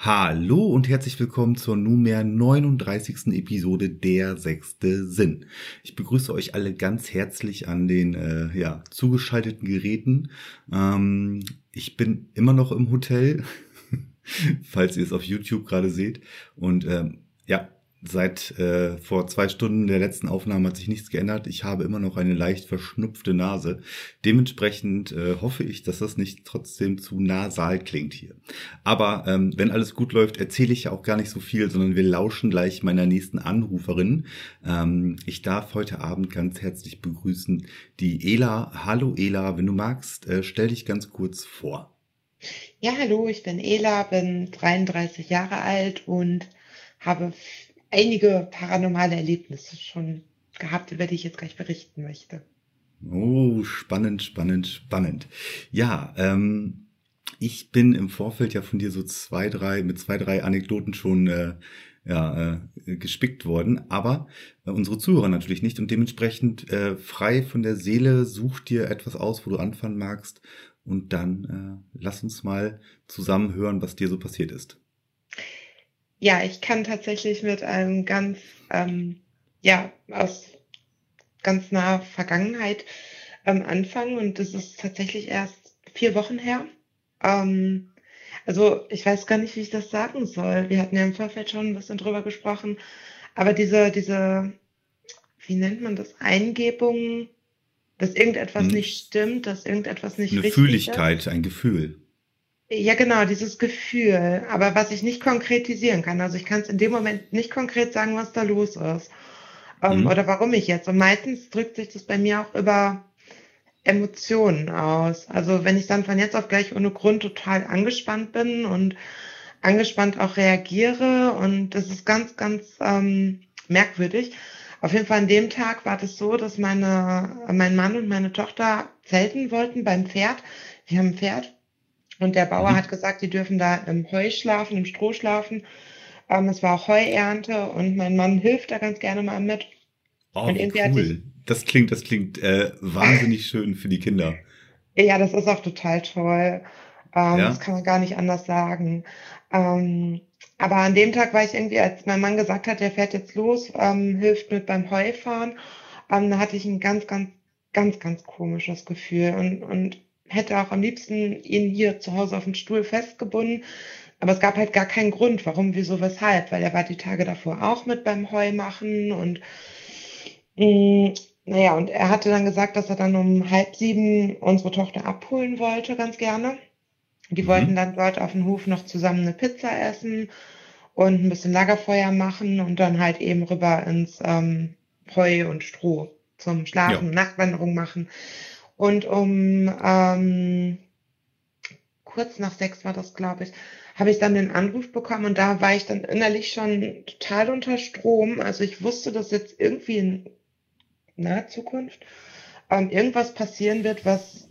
Hallo und herzlich willkommen zur nunmehr 39. Episode Der sechste Sinn. Ich begrüße euch alle ganz herzlich an den äh, ja, zugeschalteten Geräten. Ähm, ich bin immer noch im Hotel, falls ihr es auf YouTube gerade seht. Und ähm, ja, Seit äh, vor zwei Stunden der letzten Aufnahme hat sich nichts geändert. Ich habe immer noch eine leicht verschnupfte Nase. Dementsprechend äh, hoffe ich, dass das nicht trotzdem zu nasal klingt hier. Aber ähm, wenn alles gut läuft, erzähle ich ja auch gar nicht so viel, sondern wir lauschen gleich meiner nächsten Anruferin. Ähm, ich darf heute Abend ganz herzlich begrüßen die Ela. Hallo Ela, wenn du magst, äh, stell dich ganz kurz vor. Ja, hallo, ich bin Ela, bin 33 Jahre alt und habe einige paranormale Erlebnisse schon gehabt, über die ich jetzt gleich berichten möchte. Oh, spannend, spannend, spannend. Ja, ähm, ich bin im Vorfeld ja von dir so zwei, drei, mit zwei, drei Anekdoten schon äh, ja, äh, gespickt worden, aber äh, unsere Zuhörer natürlich nicht und dementsprechend äh, frei von der Seele such dir etwas aus, wo du anfangen magst und dann äh, lass uns mal zusammen hören, was dir so passiert ist. Ja, ich kann tatsächlich mit einem ganz, ähm, ja, aus ganz naher Vergangenheit ähm, anfangen und das ist tatsächlich erst vier Wochen her. Ähm, also ich weiß gar nicht, wie ich das sagen soll. Wir hatten ja im Vorfeld schon ein bisschen drüber gesprochen, aber diese, diese, wie nennt man das, Eingebung, dass irgendetwas hm. nicht stimmt, dass irgendetwas nicht Eine richtig Fühligkeit, ist. ein Gefühl. Ja, genau, dieses Gefühl, aber was ich nicht konkretisieren kann. Also ich kann es in dem Moment nicht konkret sagen, was da los ist ähm, mhm. oder warum ich jetzt. Und meistens drückt sich das bei mir auch über Emotionen aus. Also wenn ich dann von jetzt auf gleich ohne Grund total angespannt bin und angespannt auch reagiere und das ist ganz, ganz ähm, merkwürdig. Auf jeden Fall an dem Tag war das so, dass meine, mein Mann und meine Tochter zelten wollten beim Pferd. Wir haben ein Pferd und der Bauer mhm. hat gesagt, die dürfen da im Heu schlafen, im Stroh schlafen. Ähm, es war auch Heuernte und mein Mann hilft da ganz gerne mal mit. Oh, und cool. Das klingt, das klingt äh, wahnsinnig schön für die Kinder. Ja, das ist auch total toll. Ähm, ja? Das kann man gar nicht anders sagen. Ähm, aber an dem Tag war ich irgendwie, als mein Mann gesagt hat, der fährt jetzt los, ähm, hilft mit beim Heufahren, ähm, da hatte ich ein ganz, ganz, ganz, ganz komisches Gefühl. Und, und hätte auch am liebsten ihn hier zu Hause auf den Stuhl festgebunden. Aber es gab halt gar keinen Grund, warum, wieso, weshalb, weil er war die Tage davor auch mit beim Heu machen und mh, mm, naja, und er hatte dann gesagt, dass er dann um halb sieben unsere Tochter abholen wollte, ganz gerne. Die mhm. wollten dann dort auf dem Hof noch zusammen eine Pizza essen und ein bisschen Lagerfeuer machen und dann halt eben rüber ins ähm, Heu und Stroh zum Schlafen, ja. Nachtwanderung machen. Und um ähm, kurz nach sechs war das, glaube ich, habe ich dann den Anruf bekommen und da war ich dann innerlich schon total unter Strom. Also ich wusste, dass jetzt irgendwie in naher Zukunft ähm, irgendwas passieren wird, was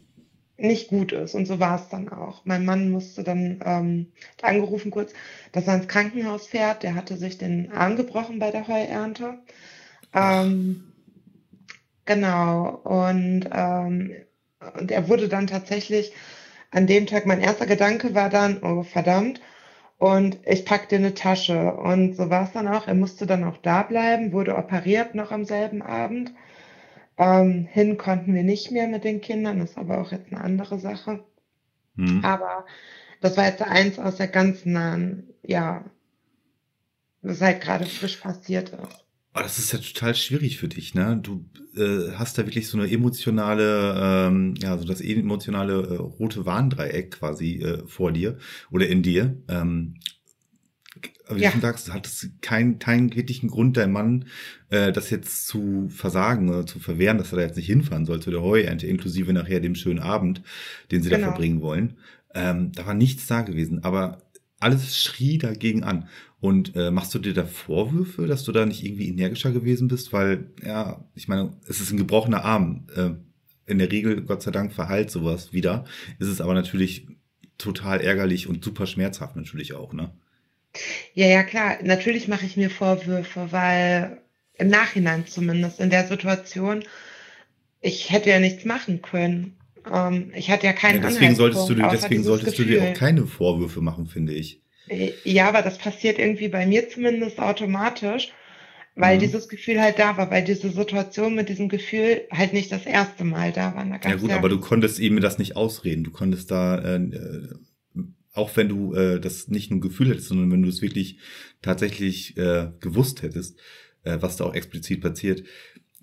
nicht gut ist. Und so war es dann auch. Mein Mann musste dann ähm, angerufen kurz, dass er ins Krankenhaus fährt. Der hatte sich den Arm gebrochen bei der Heuernte. Ähm, Genau. Und, ähm, und er wurde dann tatsächlich an dem Tag, mein erster Gedanke war dann, oh verdammt, und ich packte eine Tasche. Und so war es dann auch. Er musste dann auch da bleiben, wurde operiert noch am selben Abend. Ähm, hin konnten wir nicht mehr mit den Kindern, das ist aber auch jetzt eine andere Sache. Mhm. Aber das war jetzt eins aus der ganz nahen, ja, was halt gerade frisch passiert ist. Oh, das ist ja total schwierig für dich, ne? Du äh, hast da wirklich so eine emotionale, ähm, ja, so das emotionale äh, rote Warndreieck quasi äh, vor dir oder in dir. Ähm, aber wie ja. du sagst, hat es keinen, keinen wirklichen Grund, dein Mann äh, das jetzt zu versagen oder zu verwehren, dass er da jetzt nicht hinfahren soll zu der Heuernte, inklusive nachher dem schönen Abend, den sie genau. da verbringen wollen. Ähm, da war nichts da gewesen, aber alles schrie dagegen an. Und äh, machst du dir da Vorwürfe, dass du da nicht irgendwie energischer gewesen bist? Weil, ja, ich meine, es ist ein gebrochener Arm. Äh, in der Regel, Gott sei Dank, verheilt sowas wieder. Ist es aber natürlich total ärgerlich und super schmerzhaft natürlich auch, ne? Ja, ja, klar. Natürlich mache ich mir Vorwürfe, weil im Nachhinein zumindest in der Situation, ich hätte ja nichts machen können. Ähm, ich hatte ja keinen ja, deswegen solltest du dir, deswegen solltest Gefühl. du dir auch keine Vorwürfe machen, finde ich. Äh, ja, aber das passiert irgendwie bei mir zumindest automatisch, weil mhm. dieses Gefühl halt da war, weil diese Situation mit diesem Gefühl halt nicht das erste Mal da war. Da ja gut, ja aber du konntest eben das nicht ausreden. Du konntest da, äh, äh, auch wenn du äh, das nicht nur Gefühl hättest, sondern wenn du es wirklich tatsächlich äh, gewusst hättest, äh, was da auch explizit passiert,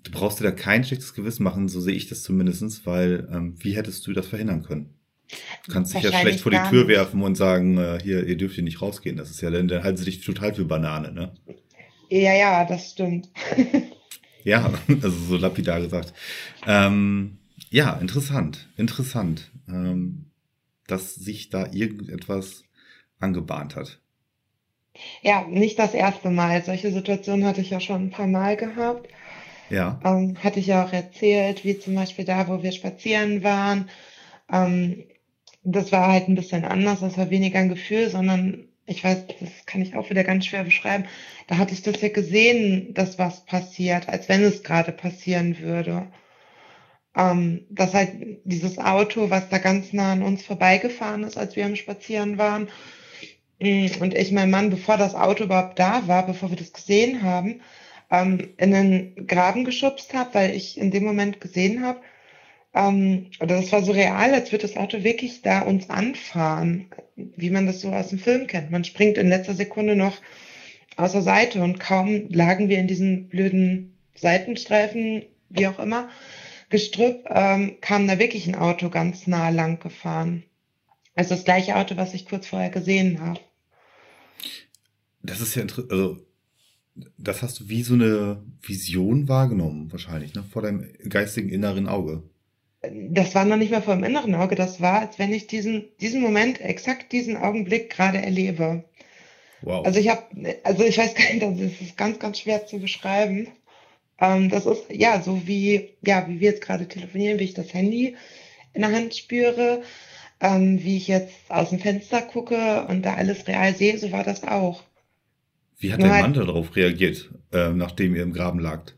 du brauchst dir da kein schlechtes Gewissen machen, so sehe ich das zumindestens, weil ähm, wie hättest du das verhindern können? Du kannst dich ja schlecht vor die Tür nicht. werfen und sagen, äh, hier, ihr dürft hier nicht rausgehen. Das ist ja, dann, dann halten sie dich total für Banane, ne? Ja, ja, das stimmt. ja, also so lapidar gesagt. Ähm, ja, interessant, interessant, ähm, dass sich da irgendetwas angebahnt hat. Ja, nicht das erste Mal. Solche Situationen hatte ich ja schon ein paar Mal gehabt. Ja. Ähm, hatte ich ja auch erzählt, wie zum Beispiel da, wo wir spazieren waren. Ähm, das war halt ein bisschen anders. Das war weniger ein Gefühl, sondern ich weiß, das kann ich auch wieder ganz schwer beschreiben. Da hatte ich das ja gesehen, dass was passiert, als wenn es gerade passieren würde. Ähm, dass halt dieses Auto, was da ganz nah an uns vorbeigefahren ist, als wir am Spazieren waren, mm, und ich meinen Mann, bevor das Auto überhaupt da war, bevor wir das gesehen haben, ähm, in den Graben geschubst habe, weil ich in dem Moment gesehen habe, ähm, oder das war so real, als würde das Auto wirklich da uns anfahren, wie man das so aus dem Film kennt. Man springt in letzter Sekunde noch aus der Seite und kaum lagen wir in diesen blöden Seitenstreifen, wie auch immer, Gestrüpp, ähm, kam da wirklich ein Auto ganz nah lang gefahren. Also das gleiche Auto, was ich kurz vorher gesehen habe. Das ist ja interessant, also das hast du wie so eine Vision wahrgenommen, wahrscheinlich, ne? vor deinem geistigen inneren Auge das war noch nicht mehr vor dem inneren Auge, das war, als wenn ich diesen, diesen Moment, exakt diesen Augenblick gerade erlebe. Wow. Also ich habe, also ich weiß gar nicht, das ist ganz, ganz schwer zu beschreiben. Ähm, das ist ja so wie, ja, wie wir jetzt gerade telefonieren, wie ich das Handy in der Hand spüre, ähm, wie ich jetzt aus dem Fenster gucke und da alles real sehe, so war das auch. Wie hat Nur dein Mann halt, darauf reagiert, äh, nachdem ihr im Graben lagt?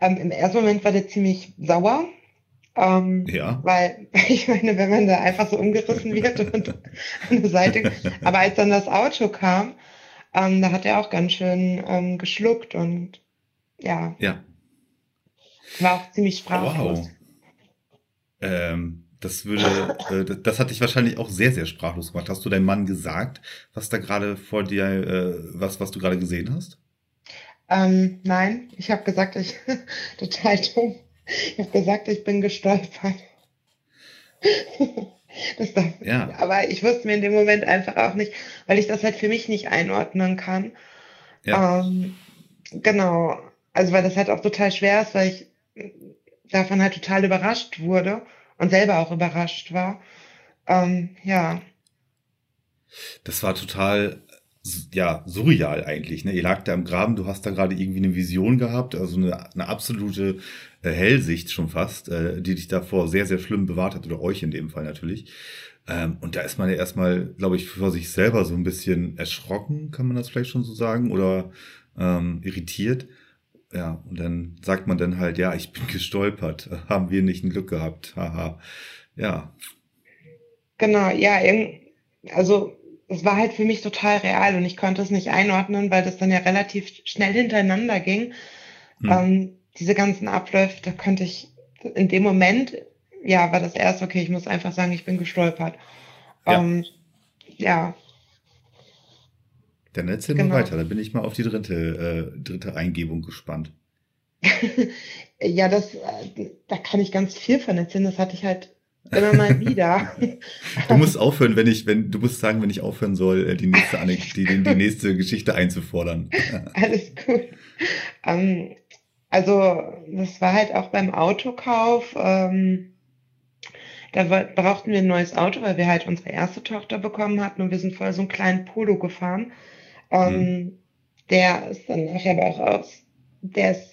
Ähm, Im ersten Moment war der ziemlich sauer, ähm, ja. Weil, ich meine, wenn man da einfach so umgerissen wird und an der Seite, aber als dann das Auto kam, ähm, da hat er auch ganz schön ähm, geschluckt und ja. Ja. War auch ziemlich sprachlos. Wow. Ähm, das würde, äh, das hat dich wahrscheinlich auch sehr, sehr sprachlos gemacht. Hast du deinem Mann gesagt, was da gerade vor dir, äh, was, was du gerade gesehen hast? Ähm, nein, ich habe gesagt, ich total dumm. Ich habe gesagt, ich bin gestolpert. Das darf, ja. Aber ich wusste mir in dem Moment einfach auch nicht, weil ich das halt für mich nicht einordnen kann. Ja. Ähm, genau. Also weil das halt auch total schwer ist, weil ich davon halt total überrascht wurde und selber auch überrascht war. Ähm, ja. Das war total ja, surreal eigentlich. Ne? Ihr lag da im Graben, du hast da gerade irgendwie eine Vision gehabt, also eine, eine absolute äh, Hellsicht schon fast, äh, die dich davor sehr, sehr schlimm bewahrt hat, oder euch in dem Fall natürlich. Ähm, und da ist man ja erstmal, glaube ich, vor sich selber so ein bisschen erschrocken, kann man das vielleicht schon so sagen, oder ähm, irritiert. Ja, und dann sagt man dann halt, ja, ich bin gestolpert, haben wir nicht ein Glück gehabt, haha. Ja. Genau, ja, also es war halt für mich total real und ich konnte es nicht einordnen, weil das dann ja relativ schnell hintereinander ging. Hm. Ähm, diese ganzen Abläufe, da konnte ich in dem Moment, ja, war das erst, okay, ich muss einfach sagen, ich bin gestolpert. Ja. Ähm, ja. Dann erzähl genau. mal weiter, da bin ich mal auf die dritte, äh, dritte Eingebung gespannt. ja, das, äh, da kann ich ganz viel von erzählen. Das hatte ich halt Immer mal wieder. du musst aufhören, wenn ich, wenn, du musst sagen, wenn ich aufhören soll, äh, die nächste, die, die nächste Geschichte einzufordern. Alles gut. Ähm, also, das war halt auch beim Autokauf. Ähm, da brauchten wir ein neues Auto, weil wir halt unsere erste Tochter bekommen hatten und wir sind vorher so einen kleinen Polo gefahren. Ähm, mhm. Der ist dann nachher aber auch aus. Der ist,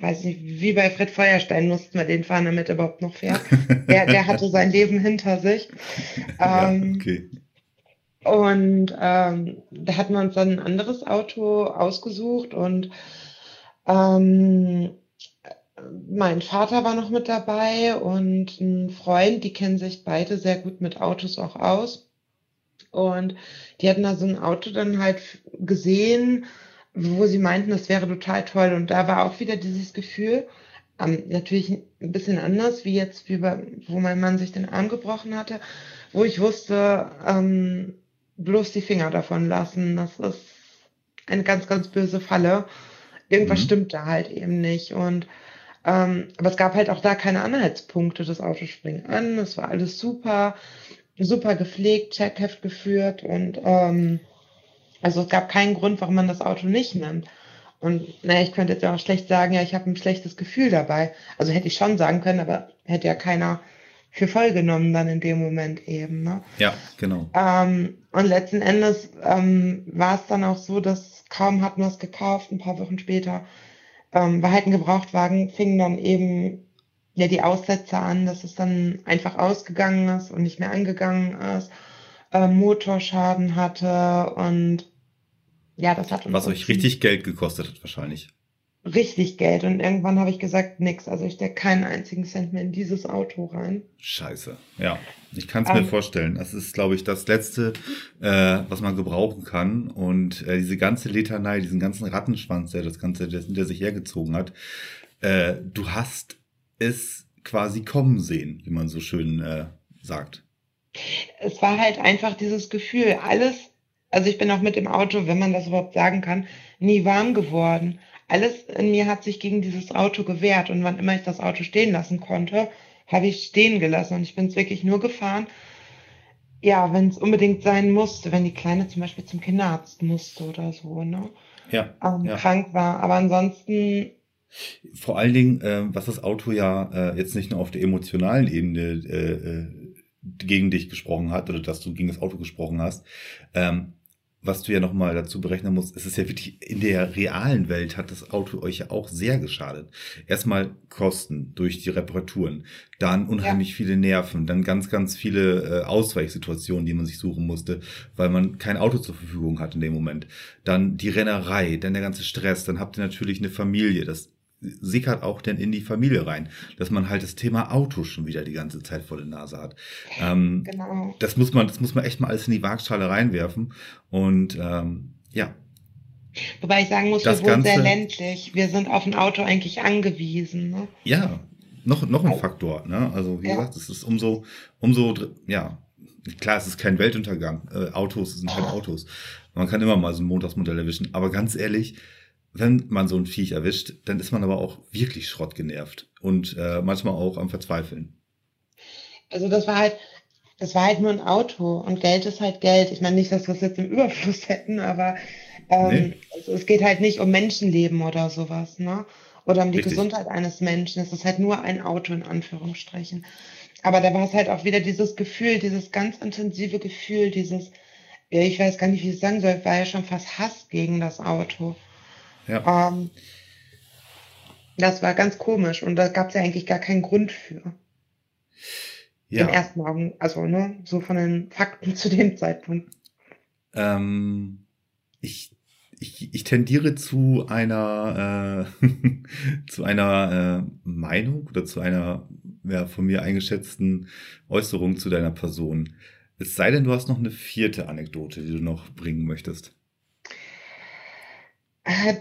weiß nicht, wie bei Fred Feuerstein mussten wir den fahren, damit er überhaupt noch fährt. der, der hatte sein Leben hinter sich. Ähm, ja, okay. Und ähm, da hatten wir uns dann ein anderes Auto ausgesucht und ähm, mein Vater war noch mit dabei und ein Freund, die kennen sich beide sehr gut mit Autos auch aus. Und die hatten da so ein Auto dann halt gesehen, wo sie meinten, das wäre total toll. Und da war auch wieder dieses Gefühl, ähm, natürlich ein bisschen anders, wie jetzt, wie bei, wo mein Mann sich den Arm gebrochen hatte, wo ich wusste, ähm, bloß die Finger davon lassen. Das ist eine ganz, ganz böse Falle. Irgendwas mhm. stimmt da halt eben nicht. Und ähm, aber es gab halt auch da keine Anhaltspunkte. Das Auto springt an, es war alles super, super gepflegt, Checkheft geführt und ähm, also es gab keinen Grund, warum man das Auto nicht nimmt. Und naja, ich könnte jetzt auch schlecht sagen, ja, ich habe ein schlechtes Gefühl dabei. Also hätte ich schon sagen können, aber hätte ja keiner für voll genommen dann in dem Moment eben. Ne? Ja, genau. Ähm, und letzten Endes ähm, war es dann auch so, dass kaum hatten wir es gekauft, ein paar Wochen später ähm, war halt ein Gebrauchtwagen, fingen dann eben ja die Aussätze an, dass es dann einfach ausgegangen ist und nicht mehr angegangen ist, äh, Motorschaden hatte und ja, das hat uns. Was euch richtig Geld gekostet hat, wahrscheinlich. Richtig Geld. Und irgendwann habe ich gesagt, nix. Also ich stecke keinen einzigen Cent mehr in dieses Auto rein. Scheiße. Ja, ich kann es mir um, ähm. vorstellen. Das ist, glaube ich, das Letzte, äh, was man gebrauchen kann. Und äh, diese ganze Litanei, diesen ganzen Rattenschwanz, der das Ganze, der, der sich hergezogen hat, äh, du hast es quasi kommen sehen, wie man so schön äh, sagt. Es war halt einfach dieses Gefühl, alles, also ich bin auch mit dem Auto, wenn man das überhaupt sagen kann, nie warm geworden alles in mir hat sich gegen dieses Auto gewehrt und wann immer ich das Auto stehen lassen konnte, habe ich stehen gelassen und ich bin es wirklich nur gefahren. Ja, wenn es unbedingt sein musste, wenn die Kleine zum Beispiel zum Kinderarzt musste oder so, ne? Ja, ähm, ja. krank war. Aber ansonsten. Vor allen Dingen, äh, was das Auto ja äh, jetzt nicht nur auf der emotionalen Ebene äh, äh, gegen dich gesprochen hat oder dass du gegen das Auto gesprochen hast, ähm, was du ja nochmal dazu berechnen musst, es ist ja wirklich in der realen Welt hat das Auto euch ja auch sehr geschadet. Erstmal Kosten durch die Reparaturen, dann unheimlich ja. viele Nerven, dann ganz, ganz viele äh, Ausweichsituationen, die man sich suchen musste, weil man kein Auto zur Verfügung hat in dem Moment. Dann die Rennerei, dann der ganze Stress, dann habt ihr natürlich eine Familie, das sickert auch denn in die Familie rein, dass man halt das Thema Auto schon wieder die ganze Zeit vor der Nase hat. Ähm, genau. Das muss man, das muss man echt mal alles in die Waagschale reinwerfen und ähm, ja. Wobei ich sagen muss, das wir wohnen sehr ländlich. Wir sind auf ein Auto eigentlich angewiesen. Ne? Ja, noch noch ein Faktor. Ne? Also wie ja. gesagt, es ist umso umso ja klar, es ist kein Weltuntergang. Äh, Autos sind halt Autos. Man kann immer mal so ein Montagsmodell erwischen. Aber ganz ehrlich, wenn man so ein Viech erwischt, dann ist man aber auch wirklich Schrott genervt und äh, manchmal auch am Verzweifeln. Also das war halt, das war halt nur ein Auto und Geld ist halt Geld. Ich meine nicht, dass wir es jetzt im Überfluss hätten, aber ähm, nee. also es geht halt nicht um Menschenleben oder sowas, ne? Oder um die Richtig. Gesundheit eines Menschen. Es ist halt nur ein Auto in Anführungsstrichen. Aber da war es halt auch wieder dieses Gefühl, dieses ganz intensive Gefühl, dieses, ich weiß gar nicht, wie ich es sagen soll, war ja schon fast Hass gegen das Auto. Ja. Ähm, das war ganz komisch und da gab es ja eigentlich gar keinen Grund für. Ja. Im ersten Augen, also ne, so von den Fakten zu dem Zeitpunkt. Ähm, ich, ich, ich tendiere zu einer äh, zu einer äh, Meinung oder zu einer ja, von mir eingeschätzten Äußerung zu deiner Person. Es sei denn, du hast noch eine vierte Anekdote, die du noch bringen möchtest. Äh,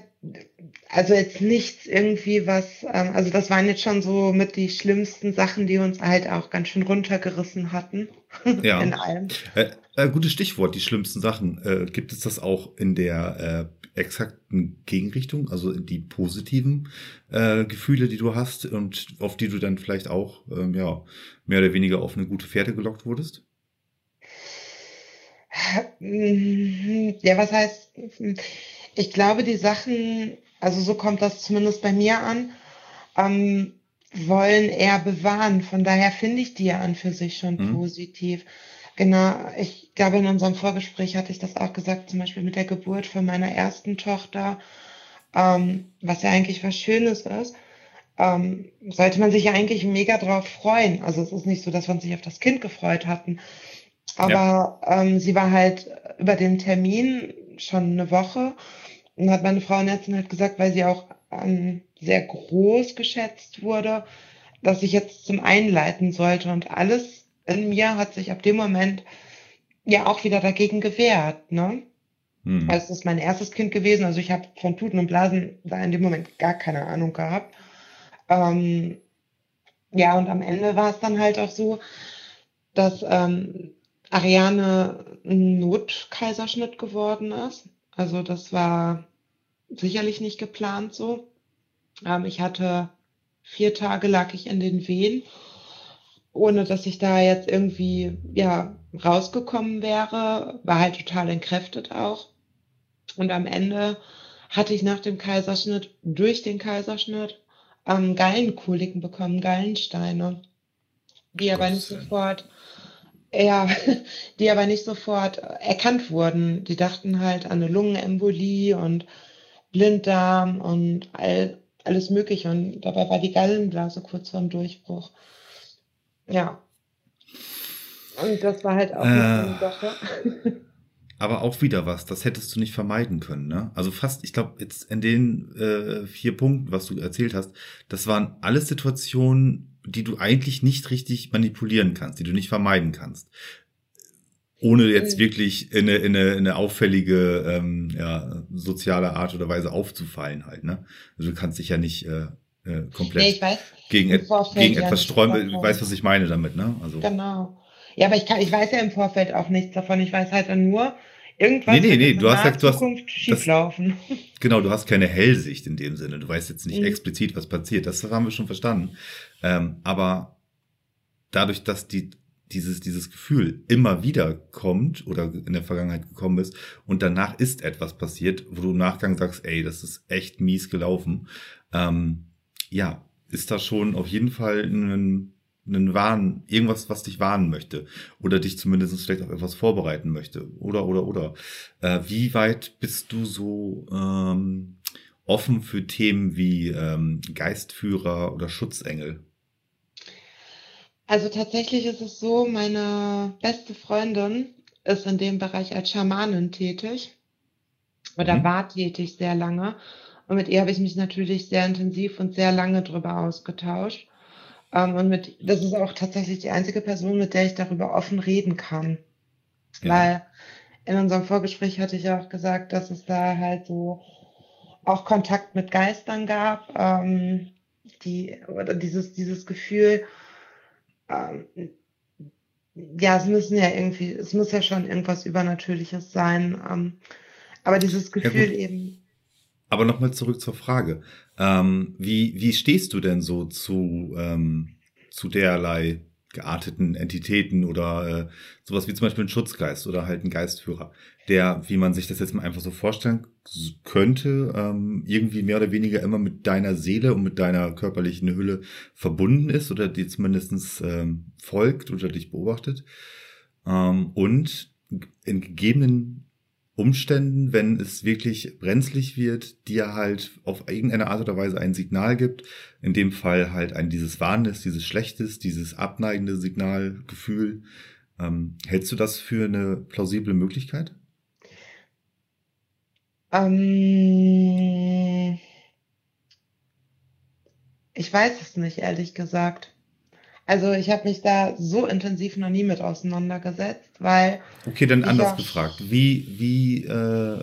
also jetzt nichts irgendwie was, ähm, also das waren jetzt schon so mit die schlimmsten Sachen, die uns halt auch ganz schön runtergerissen hatten. Ja. in allem. Äh, äh, gutes Stichwort, die schlimmsten Sachen. Äh, gibt es das auch in der äh, exakten Gegenrichtung, also die positiven äh, Gefühle, die du hast und auf die du dann vielleicht auch ähm, ja mehr oder weniger auf eine gute Fährte gelockt wurdest? Ja, was heißt? Ich glaube, die Sachen, also so kommt das zumindest bei mir an, ähm, wollen eher bewahren. Von daher finde ich die ja an für sich schon mhm. positiv. Genau, ich glaube, in unserem Vorgespräch hatte ich das auch gesagt, zum Beispiel mit der Geburt von meiner ersten Tochter, ähm, was ja eigentlich was Schönes ist, ähm, sollte man sich ja eigentlich mega drauf freuen. Also es ist nicht so, dass wir uns sich auf das Kind gefreut hatten, aber ja. ähm, sie war halt über den Termin schon eine Woche und hat meine Frauenärztin halt gesagt, weil sie auch ähm, sehr groß geschätzt wurde, dass ich jetzt zum Einleiten sollte und alles in mir hat sich ab dem Moment ja auch wieder dagegen gewehrt, ne? Hm. Also es ist mein erstes Kind gewesen, also ich habe von Tuten und Blasen da in dem Moment gar keine Ahnung gehabt. Ähm, ja, und am Ende war es dann halt auch so, dass ähm, Ariane ein Notkaiserschnitt geworden ist. Also das war sicherlich nicht geplant so. Ähm, ich hatte vier Tage lag ich in den Wehen, ohne dass ich da jetzt irgendwie ja rausgekommen wäre, war halt total entkräftet auch. Und am Ende hatte ich nach dem Kaiserschnitt, durch den Kaiserschnitt, ähm, Gallenkoliken bekommen, Gallensteine, die aber nicht sofort, ja, die aber nicht sofort erkannt wurden. Die dachten halt an eine Lungenembolie und Blinddarm und all, alles Mögliche. Und dabei war die Gallenblase kurz vorm Durchbruch. Ja. Und das war halt auch äh, eine Sache. aber auch wieder was, das hättest du nicht vermeiden können, ne? Also fast, ich glaube, jetzt in den äh, vier Punkten, was du erzählt hast, das waren alles Situationen, die du eigentlich nicht richtig manipulieren kannst, die du nicht vermeiden kannst ohne jetzt mhm. wirklich in eine, in eine, in eine auffällige ähm, ja, soziale Art oder Weise aufzufallen halt. Ne? Also du kannst dich ja nicht äh, äh, komplett nee, weiß, gegen, et gegen ja etwas sträuben. Du weißt, was ich meine damit, ne? Also. Genau. Ja, aber ich, kann, ich weiß ja im Vorfeld auch nichts davon. Ich weiß halt dann nur, irgendwas nee, nee, nee, du hast du hast, schieflaufen. Das, genau, du hast keine Hellsicht in dem Sinne. Du weißt jetzt nicht mhm. explizit, was passiert. Das haben wir schon verstanden. Ähm, aber dadurch, dass die dieses, dieses Gefühl immer wieder kommt oder in der Vergangenheit gekommen ist und danach ist etwas passiert, wo du im Nachgang sagst, ey, das ist echt mies gelaufen, ähm, ja, ist da schon auf jeden Fall ein, ein Warn, irgendwas, was dich warnen möchte oder dich zumindest vielleicht auf etwas vorbereiten möchte oder, oder, oder. Äh, wie weit bist du so ähm, offen für Themen wie ähm, Geistführer oder Schutzengel? Also tatsächlich ist es so, meine beste Freundin ist in dem Bereich als Schamanin tätig oder mhm. war tätig sehr lange. Und mit ihr habe ich mich natürlich sehr intensiv und sehr lange darüber ausgetauscht. Ähm, und mit, das ist auch tatsächlich die einzige Person, mit der ich darüber offen reden kann. Ja. Weil in unserem Vorgespräch hatte ich auch gesagt, dass es da halt so auch Kontakt mit Geistern gab, ähm, die, oder dieses, dieses Gefühl, ähm, ja, es müssen ja irgendwie, es muss ja schon irgendwas Übernatürliches sein. Ähm, aber dieses Gefühl ja, eben. Aber nochmal zurück zur Frage. Ähm, wie, wie stehst du denn so zu, ähm, zu derlei gearteten Entitäten oder äh, sowas wie zum Beispiel ein Schutzgeist oder halt ein Geistführer, der, wie man sich das jetzt mal einfach so vorstellen könnte, ähm, irgendwie mehr oder weniger immer mit deiner Seele und mit deiner körperlichen Hülle verbunden ist oder dir zumindestens ähm, folgt oder dich beobachtet. Ähm, und in gegebenen Umständen, wenn es wirklich brenzlig wird, dir halt auf irgendeine Art oder Weise ein Signal gibt. In dem Fall halt ein dieses Warnendes, dieses Schlechtes, dieses abneigende Signalgefühl. Ähm, hältst du das für eine plausible Möglichkeit? Ähm, ich weiß es nicht, ehrlich gesagt. Also ich habe mich da so intensiv noch nie mit auseinandergesetzt, weil. Okay, dann anders gefragt. Wie, wie, äh,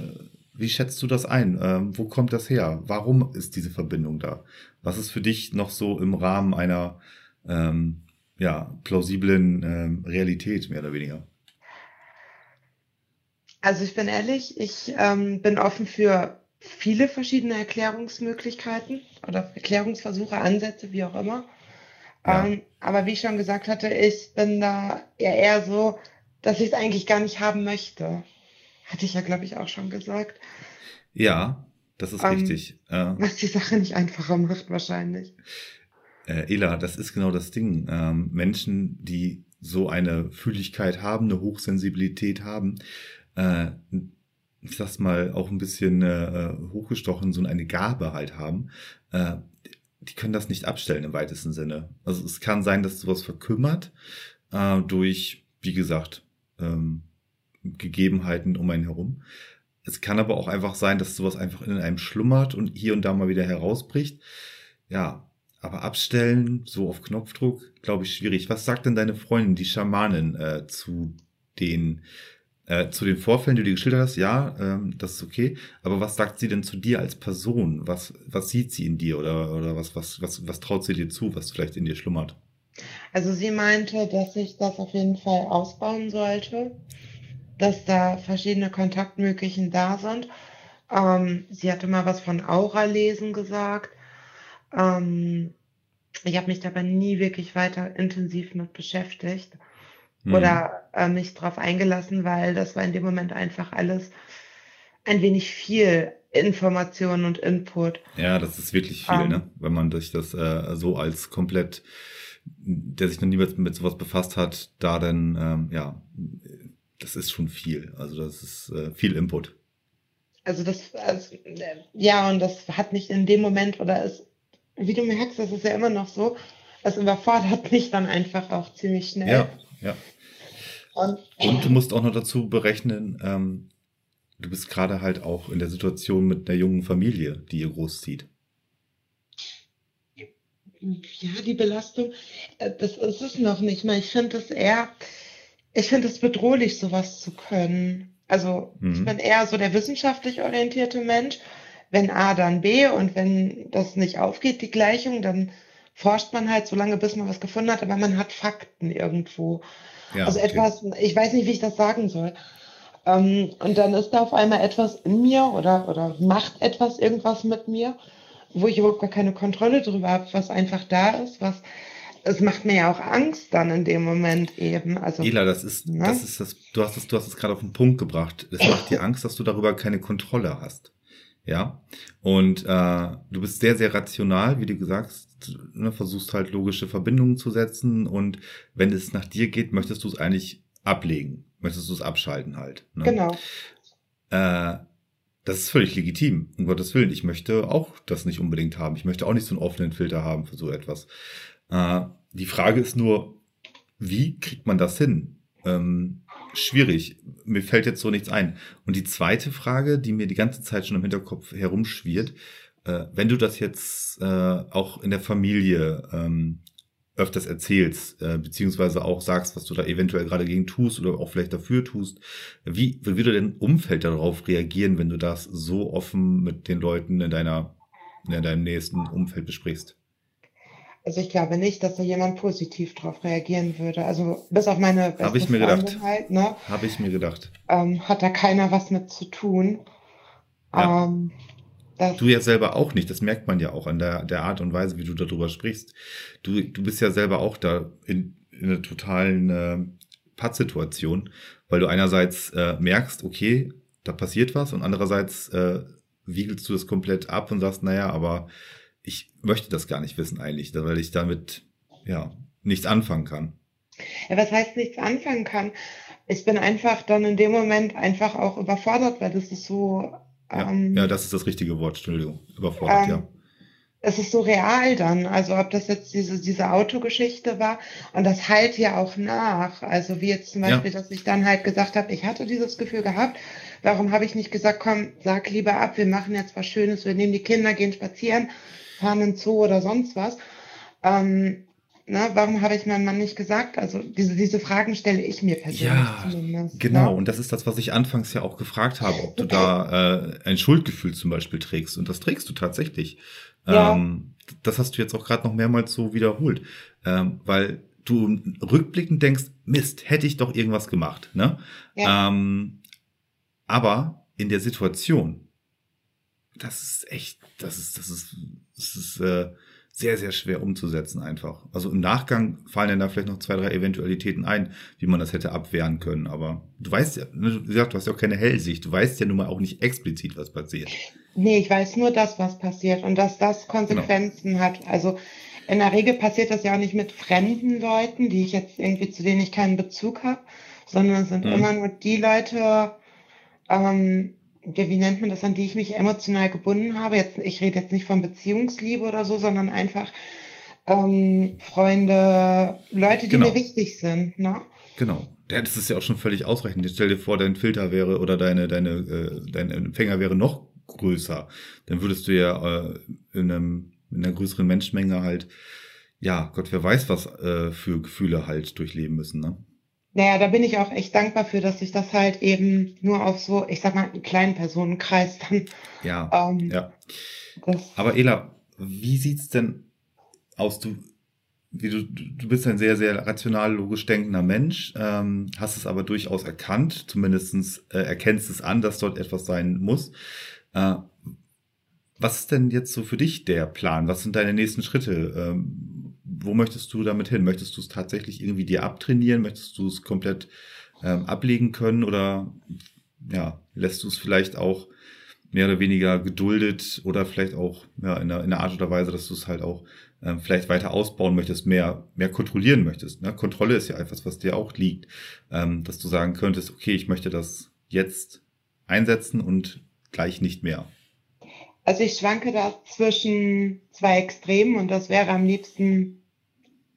wie schätzt du das ein? Ähm, wo kommt das her? Warum ist diese Verbindung da? Was ist für dich noch so im Rahmen einer ähm, ja, plausiblen ähm, Realität, mehr oder weniger? Also ich bin ehrlich, ich ähm, bin offen für viele verschiedene Erklärungsmöglichkeiten oder Erklärungsversuche, Ansätze, wie auch immer. Ja. Ähm, aber wie ich schon gesagt hatte, ich bin da eher, eher so, dass ich es eigentlich gar nicht haben möchte. Hatte ich ja, glaube ich, auch schon gesagt. Ja, das ist ähm, richtig. Äh, was die Sache nicht einfacher macht, wahrscheinlich. Äh, Ela, das ist genau das Ding. Ähm, Menschen, die so eine Fühligkeit haben, eine Hochsensibilität haben, äh, ich sag's mal, auch ein bisschen äh, hochgestochen, so eine Gabe halt haben, äh, die können das nicht abstellen im weitesten Sinne. Also es kann sein, dass sowas verkümmert äh, durch, wie gesagt, ähm, Gegebenheiten um einen herum. Es kann aber auch einfach sein, dass sowas einfach in einem schlummert und hier und da mal wieder herausbricht. Ja, aber abstellen, so auf Knopfdruck, glaube ich, schwierig. Was sagt denn deine Freundin, die Schamanin, äh, zu den äh, zu den Vorfällen, die du geschildert hast? Ja, ähm, das ist okay. Aber was sagt sie denn zu dir als Person? Was was sieht sie in dir oder oder was was was was traut sie dir zu, was vielleicht in dir schlummert? Also sie meinte, dass ich das auf jeden Fall ausbauen sollte dass da verschiedene Kontaktmöglichen da sind. Ähm, sie hatte mal was von Aura-Lesen gesagt. Ähm, ich habe mich dabei nie wirklich weiter intensiv mit beschäftigt mhm. oder äh, mich darauf eingelassen, weil das war in dem Moment einfach alles ein wenig viel Information und Input. Ja, das ist wirklich viel, ähm, ne? Wenn man sich das äh, so als komplett, der sich noch nie mit, mit sowas befasst hat, da dann ähm, ja das ist schon viel. Also das ist äh, viel Input. Also das, also, ja, und das hat mich in dem Moment oder ist, wie du merkst, das ist ja immer noch so, es überfordert mich dann einfach auch ziemlich schnell. Ja, ja. Und, und du musst auch noch dazu berechnen, ähm, du bist gerade halt auch in der Situation mit einer jungen Familie, die ihr großzieht. Ja, die Belastung, äh, das ist es noch nicht mal. Ich finde es eher, ich finde es bedrohlich, sowas zu können. Also mhm. ich bin eher so der wissenschaftlich orientierte Mensch. Wenn A, dann B und wenn das nicht aufgeht, die Gleichung, dann forscht man halt so lange, bis man was gefunden hat, aber man hat Fakten irgendwo. Ja, also okay. etwas, ich weiß nicht, wie ich das sagen soll. Ähm, und dann ist da auf einmal etwas in mir oder, oder macht etwas irgendwas mit mir, wo ich überhaupt gar keine Kontrolle drüber habe, was einfach da ist, was es macht mir ja auch Angst dann in dem Moment eben. Also, Ela, das ist, ne? das ist das, du hast es, du hast es gerade auf den Punkt gebracht. Es macht dir Angst, dass du darüber keine Kontrolle hast. Ja. Und äh, du bist sehr, sehr rational, wie du gesagt ne, versuchst halt logische Verbindungen zu setzen und wenn es nach dir geht, möchtest du es eigentlich ablegen. Möchtest du es abschalten halt. Ne? Genau. Äh, das ist völlig legitim, um Gottes Willen. Ich möchte auch das nicht unbedingt haben. Ich möchte auch nicht so einen offenen Filter haben für so etwas. Äh, die Frage ist nur, wie kriegt man das hin? Ähm, schwierig. Mir fällt jetzt so nichts ein. Und die zweite Frage, die mir die ganze Zeit schon im Hinterkopf herumschwirrt, äh, wenn du das jetzt äh, auch in der Familie ähm, öfters erzählst, äh, beziehungsweise auch sagst, was du da eventuell gerade gegen tust oder auch vielleicht dafür tust, wie, wie würde dein Umfeld darauf reagieren, wenn du das so offen mit den Leuten in deiner, in deinem nächsten Umfeld besprichst? Also ich glaube nicht, dass da jemand positiv darauf reagieren würde. Also bis auf meine beste Habe ich mir gedacht. Halt, ne, Habe ich mir gedacht. Ähm, hat da keiner was mit zu tun. Ja. Ähm, du ja selber auch nicht. Das merkt man ja auch an der, der Art und Weise, wie du darüber sprichst. Du, du bist ja selber auch da in, in einer totalen äh, Pattsituation, weil du einerseits äh, merkst, okay, da passiert was und andererseits äh, wiegelst du das komplett ab und sagst, naja, aber ich möchte das gar nicht wissen eigentlich, weil ich damit ja nichts anfangen kann. Ja, was heißt nichts anfangen kann? Ich bin einfach dann in dem Moment einfach auch überfordert, weil das ist so. Ähm, ja, ja, das ist das richtige Wort, Entschuldigung. Überfordert, ähm, ja. Es ist so real dann, also ob das jetzt diese, diese Autogeschichte war und das halt ja auch nach. Also wie jetzt zum Beispiel, ja. dass ich dann halt gesagt habe, ich hatte dieses Gefühl gehabt, warum habe ich nicht gesagt, komm, sag lieber ab, wir machen jetzt was Schönes, wir nehmen die Kinder, gehen spazieren fahren in Zoo oder sonst was. Ähm, na, warum habe ich meinem Mann nicht gesagt? Also diese, diese Fragen stelle ich mir persönlich ja, zumindest. Genau, ja? und das ist das, was ich anfangs ja auch gefragt habe, ob du da äh, ein Schuldgefühl zum Beispiel trägst. Und das trägst du tatsächlich. Ja. Ähm, das hast du jetzt auch gerade noch mehrmals so wiederholt. Ähm, weil du rückblickend denkst, Mist, hätte ich doch irgendwas gemacht. Ne? Ja. Ähm, aber in der Situation, das ist echt, das ist, das ist, das ist äh, sehr, sehr schwer umzusetzen einfach. Also im Nachgang fallen dann da vielleicht noch zwei, drei Eventualitäten ein, wie man das hätte abwehren können. Aber du weißt ja, wie gesagt, du hast ja auch keine Hellsicht. Du weißt ja nun mal auch nicht explizit, was passiert. Nee, ich weiß nur das, was passiert und dass das Konsequenzen genau. hat. Also in der Regel passiert das ja auch nicht mit fremden Leuten, die ich jetzt irgendwie, zu denen ich keinen Bezug habe, sondern es sind mhm. immer nur die Leute, ähm, wie nennt man das, an die ich mich emotional gebunden habe. Jetzt, ich rede jetzt nicht von Beziehungsliebe oder so, sondern einfach ähm, Freunde, Leute, die genau. mir wichtig sind. Ne? Genau. Ja, das ist ja auch schon völlig ausreichend. Jetzt stell dir vor, dein Filter wäre oder deine, deine, äh, dein Empfänger wäre noch größer. Dann würdest du ja äh, in, einem, in einer größeren Menschenmenge halt, ja, Gott, wer weiß, was äh, für Gefühle halt durchleben müssen, ne? Naja, da bin ich auch echt dankbar für, dass ich das halt eben nur auf so, ich sag mal, einen kleinen Personenkreis dann. Ja. Ähm, ja. Aber Ela, wie sieht's denn aus? Du, wie du, du bist ein sehr, sehr rational, logisch denkender Mensch, ähm, hast es aber durchaus erkannt, zumindestens äh, erkennst es an, dass dort etwas sein muss. Äh, was ist denn jetzt so für dich der Plan? Was sind deine nächsten Schritte? Ähm, wo möchtest du damit hin? Möchtest du es tatsächlich irgendwie dir abtrainieren? Möchtest du es komplett ähm, ablegen können oder ja, lässt du es vielleicht auch mehr oder weniger geduldet oder vielleicht auch ja, in, einer, in einer Art oder Weise, dass du es halt auch ähm, vielleicht weiter ausbauen möchtest, mehr, mehr kontrollieren möchtest. Ne? Kontrolle ist ja etwas, was dir auch liegt, ähm, dass du sagen könntest, okay, ich möchte das jetzt einsetzen und gleich nicht mehr. Also ich schwanke da zwischen zwei Extremen und das wäre am liebsten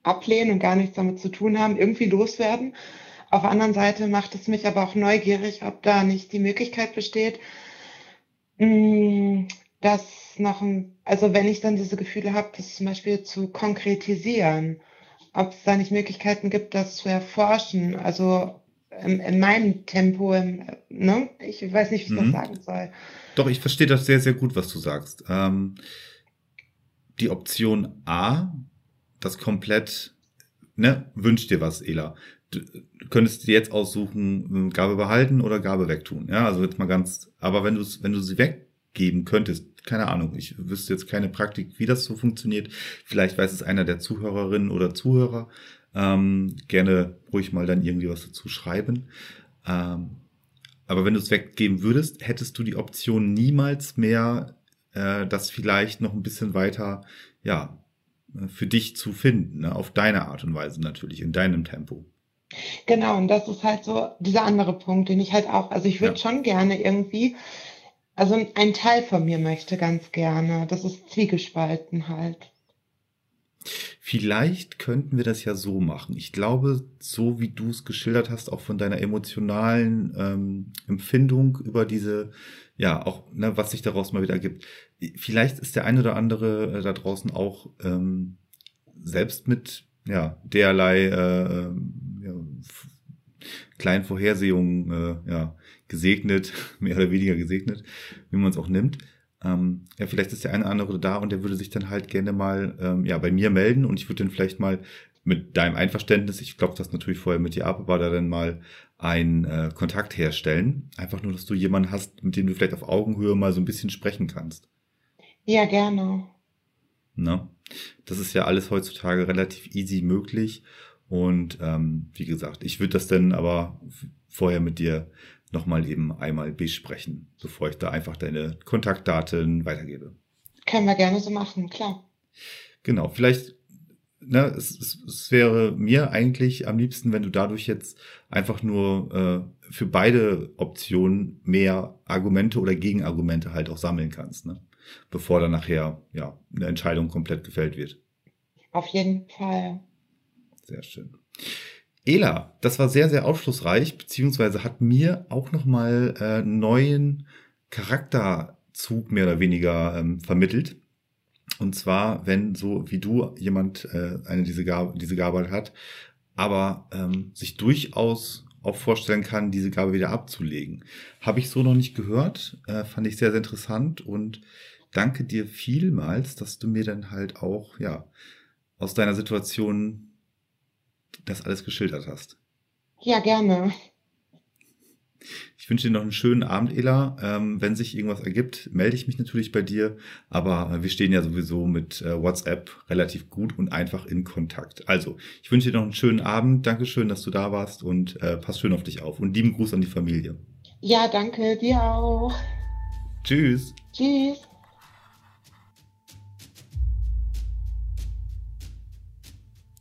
ablehnen und gar nichts damit zu tun haben, irgendwie loswerden. Auf der anderen Seite macht es mich aber auch neugierig, ob da nicht die Möglichkeit besteht, mm, das noch, ein, also wenn ich dann diese Gefühle habe, das zum Beispiel zu konkretisieren, ob es da nicht Möglichkeiten gibt, das zu erforschen, also in, in meinem Tempo, im, ne? ich weiß nicht, wie ich mhm. das sagen soll. Doch, ich verstehe das sehr, sehr gut, was du sagst. Ähm, die Option A, das komplett, ne, wünscht dir was, Ela. Du, du könntest dir jetzt aussuchen, Gabe behalten oder Gabe wegtun. Ja, also jetzt mal ganz, aber wenn du wenn du sie weggeben könntest, keine Ahnung, ich wüsste jetzt keine Praktik, wie das so funktioniert. Vielleicht weiß es einer der Zuhörerinnen oder Zuhörer. Ähm, gerne ruhig mal dann irgendwie was dazu schreiben. Ähm, aber wenn du es weggeben würdest, hättest du die Option niemals mehr, äh, das vielleicht noch ein bisschen weiter, ja, für dich zu finden, ne? auf deine Art und Weise natürlich, in deinem Tempo. Genau, und das ist halt so dieser andere Punkt, den ich halt auch, also ich würde ja. schon gerne irgendwie, also ein Teil von mir möchte ganz gerne, das ist zwiegespalten halt. Vielleicht könnten wir das ja so machen. Ich glaube, so wie du es geschildert hast, auch von deiner emotionalen ähm, Empfindung über diese, ja, auch, ne, was sich daraus mal wieder gibt. Vielleicht ist der eine oder andere äh, da draußen auch ähm, selbst mit, ja, derlei äh, ähm, ja, kleinen Vorhersehungen, äh, ja, gesegnet, mehr oder weniger gesegnet, wie man es auch nimmt ähm, ja, vielleicht ist der eine oder andere da und der würde sich dann halt gerne mal ähm, ja, bei mir melden und ich würde dann vielleicht mal mit deinem Einverständnis, ich glaube das natürlich vorher mit dir ab, aber da dann mal einen äh, Kontakt herstellen. Einfach nur, dass du jemanden hast, mit dem du vielleicht auf Augenhöhe mal so ein bisschen sprechen kannst. Ja, gerne. Na, das ist ja alles heutzutage relativ easy möglich. Und ähm, wie gesagt, ich würde das dann aber vorher mit dir nochmal eben einmal besprechen, bevor ich da einfach deine Kontaktdaten weitergebe. Können wir gerne so machen, klar. Genau, vielleicht, ne, es, es, es wäre mir eigentlich am liebsten, wenn du dadurch jetzt einfach nur äh, für beide Optionen mehr Argumente oder Gegenargumente halt auch sammeln kannst, ne? bevor dann nachher ja eine Entscheidung komplett gefällt wird. Auf jeden Fall. Sehr schön. Ela, das war sehr, sehr aufschlussreich, beziehungsweise hat mir auch nochmal äh, neuen Charakterzug mehr oder weniger ähm, vermittelt. Und zwar, wenn so wie du jemand äh, eine diese Gabe, diese Gabe hat, aber ähm, sich durchaus auch vorstellen kann, diese Gabe wieder abzulegen. Habe ich so noch nicht gehört, äh, fand ich sehr, sehr interessant und danke dir vielmals, dass du mir dann halt auch, ja, aus deiner Situation das alles geschildert hast. Ja, gerne. Ich wünsche dir noch einen schönen Abend, Ela. Ähm, wenn sich irgendwas ergibt, melde ich mich natürlich bei dir. Aber wir stehen ja sowieso mit äh, WhatsApp relativ gut und einfach in Kontakt. Also, ich wünsche dir noch einen schönen Abend. Dankeschön, dass du da warst und äh, pass schön auf dich auf. Und lieben Gruß an die Familie. Ja, danke. Dir auch. Tschüss. Tschüss.